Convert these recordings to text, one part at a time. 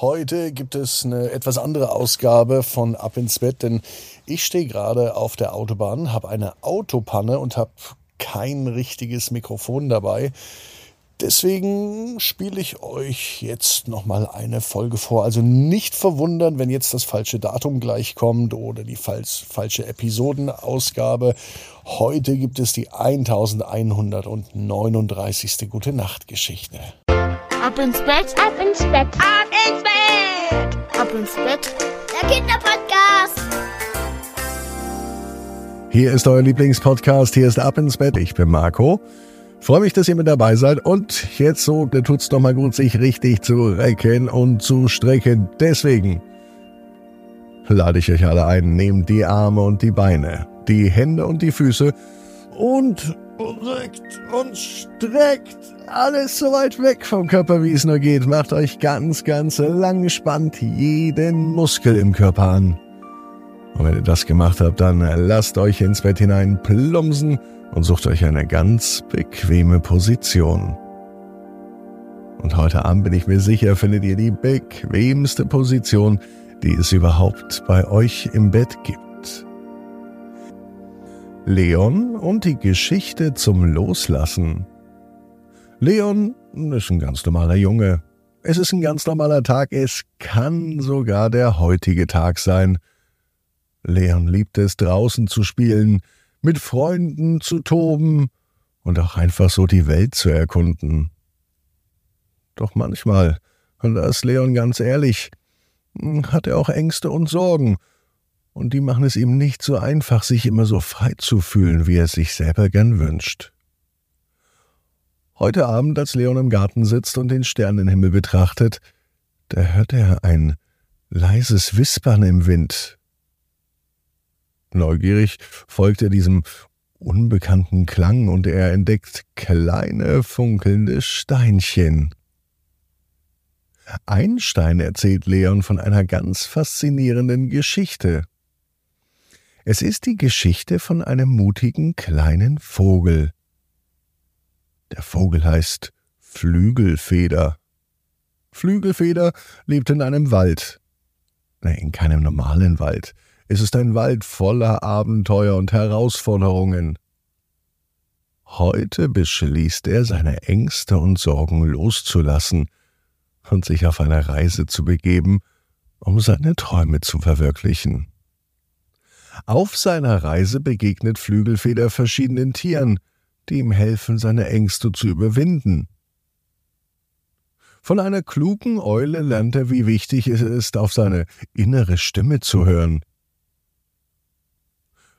Heute gibt es eine etwas andere Ausgabe von Ab ins Bett, denn ich stehe gerade auf der Autobahn, habe eine Autopanne und habe kein richtiges Mikrofon dabei. Deswegen spiele ich euch jetzt nochmal eine Folge vor. Also nicht verwundern, wenn jetzt das falsche Datum gleich kommt oder die falsch, falsche Episodenausgabe. Heute gibt es die 1139. Gute Nacht Geschichte. Ab ins Bett, ab ins Bett, ab ins Bett, ab ins Bett. Der Kinderpodcast. Hier ist euer Lieblingspodcast. Hier ist Ab ins Bett. Ich bin Marco. Freue mich, dass ihr mit dabei seid. Und jetzt so, da tut's doch mal gut, sich richtig zu recken und zu strecken. Deswegen lade ich euch alle ein. Nehmt die Arme und die Beine, die Hände und die Füße und reckt und streckt alles so weit weg vom Körper, wie es nur geht. Macht euch ganz, ganz lang, spannt jeden Muskel im Körper an. Und wenn ihr das gemacht habt, dann lasst euch ins Bett hinein plumpsen und sucht euch eine ganz bequeme Position. Und heute Abend bin ich mir sicher, findet ihr die bequemste Position, die es überhaupt bei euch im Bett gibt. Leon und die Geschichte zum Loslassen. Leon ist ein ganz normaler Junge. Es ist ein ganz normaler Tag. Es kann sogar der heutige Tag sein. Leon liebt es, draußen zu spielen, mit Freunden zu toben und auch einfach so die Welt zu erkunden. Doch manchmal, und da ist Leon ganz ehrlich, hat er auch Ängste und Sorgen, und die machen es ihm nicht so einfach, sich immer so frei zu fühlen, wie er es sich selber gern wünscht. Heute Abend, als Leon im Garten sitzt und den Sternenhimmel betrachtet, da hört er ein leises Wispern im Wind. Neugierig folgt er diesem unbekannten Klang und er entdeckt kleine funkelnde Steinchen. Ein Stein erzählt Leon von einer ganz faszinierenden Geschichte. Es ist die Geschichte von einem mutigen kleinen Vogel, der Vogel heißt Flügelfeder. Flügelfeder lebt in einem Wald. Nein, in keinem normalen Wald. Es ist ein Wald voller Abenteuer und Herausforderungen. Heute beschließt er, seine Ängste und Sorgen loszulassen und sich auf eine Reise zu begeben, um seine Träume zu verwirklichen. Auf seiner Reise begegnet Flügelfeder verschiedenen Tieren, die ihm helfen, seine Ängste zu überwinden. Von einer klugen Eule lernt er, wie wichtig es ist, auf seine innere Stimme zu hören.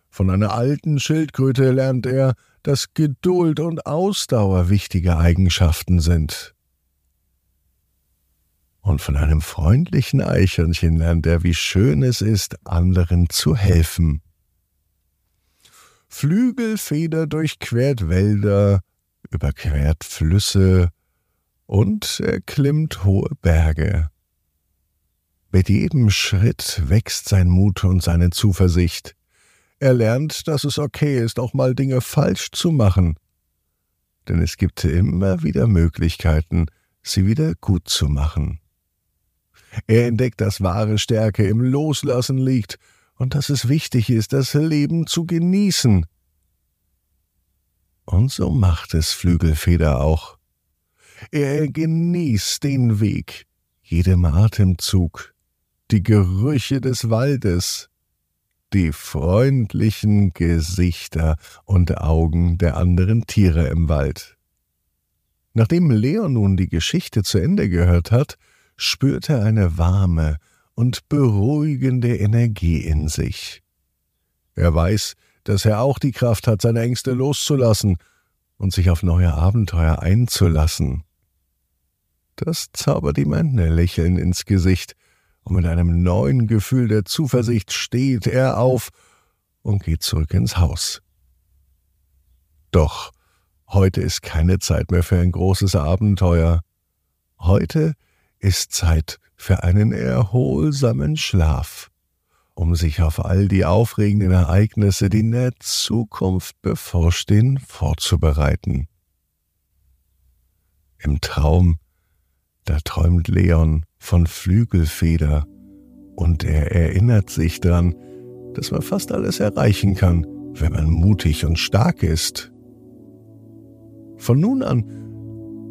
Von einer alten Schildkröte lernt er, dass Geduld und Ausdauer wichtige Eigenschaften sind. Und von einem freundlichen Eichhörnchen lernt er, wie schön es ist, anderen zu helfen. Flügelfeder durchquert Wälder, überquert Flüsse und erklimmt hohe Berge. Mit jedem Schritt wächst sein Mut und seine Zuversicht. Er lernt, dass es okay ist, auch mal Dinge falsch zu machen. Denn es gibt immer wieder Möglichkeiten, sie wieder gut zu machen. Er entdeckt, dass wahre Stärke im Loslassen liegt und dass es wichtig ist, das Leben zu genießen. Und so macht es Flügelfeder auch. Er genießt den Weg, jedem Atemzug, die Gerüche des Waldes, die freundlichen Gesichter und Augen der anderen Tiere im Wald. Nachdem Leon nun die Geschichte zu Ende gehört hat, spürt er eine warme, und beruhigende Energie in sich. Er weiß, dass er auch die Kraft hat, seine Ängste loszulassen und sich auf neue Abenteuer einzulassen. Das zaubert ihm ein Lächeln ins Gesicht, und mit einem neuen Gefühl der Zuversicht steht er auf und geht zurück ins Haus. Doch heute ist keine Zeit mehr für ein großes Abenteuer. Heute ist Zeit für einen erholsamen Schlaf, um sich auf all die aufregenden Ereignisse, die in der Zukunft bevorstehen, vorzubereiten. Im Traum, da träumt Leon von Flügelfeder und er erinnert sich dran, dass man fast alles erreichen kann, wenn man mutig und stark ist. Von nun an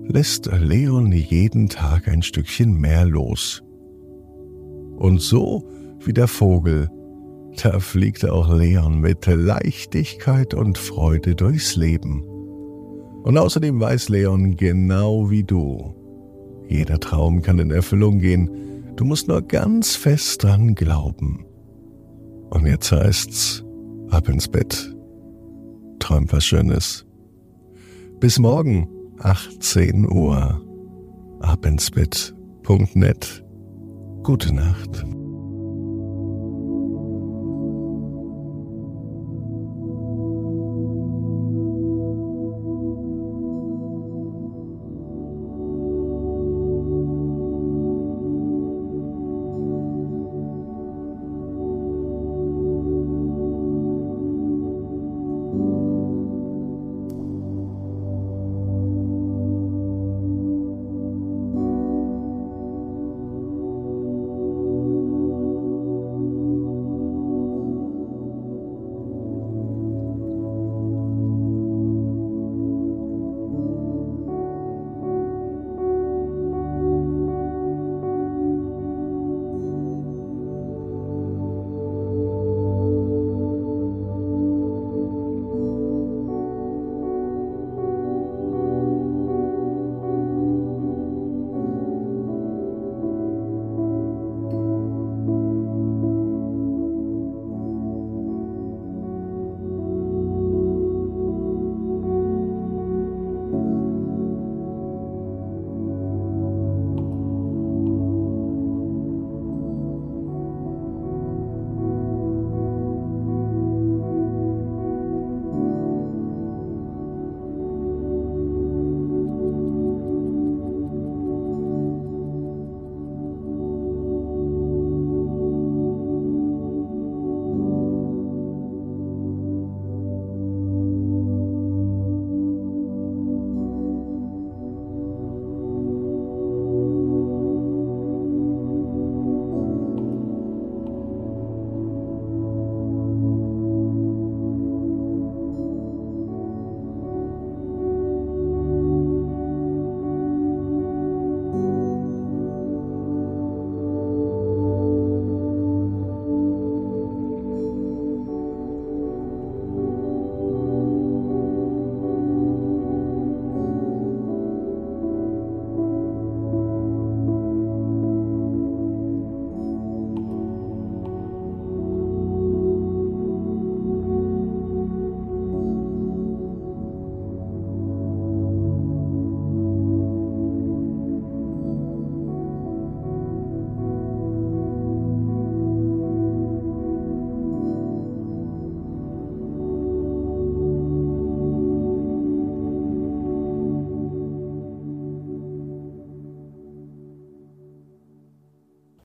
lässt Leon jeden Tag ein Stückchen mehr los. Und so wie der Vogel, da fliegt auch Leon mit Leichtigkeit und Freude durchs Leben. Und außerdem weiß Leon genau wie du, jeder Traum kann in Erfüllung gehen, du musst nur ganz fest dran glauben. Und jetzt heißt's, ab ins Bett, träum was Schönes. Bis morgen, 18 Uhr, abinsbett.net. Gute Nacht.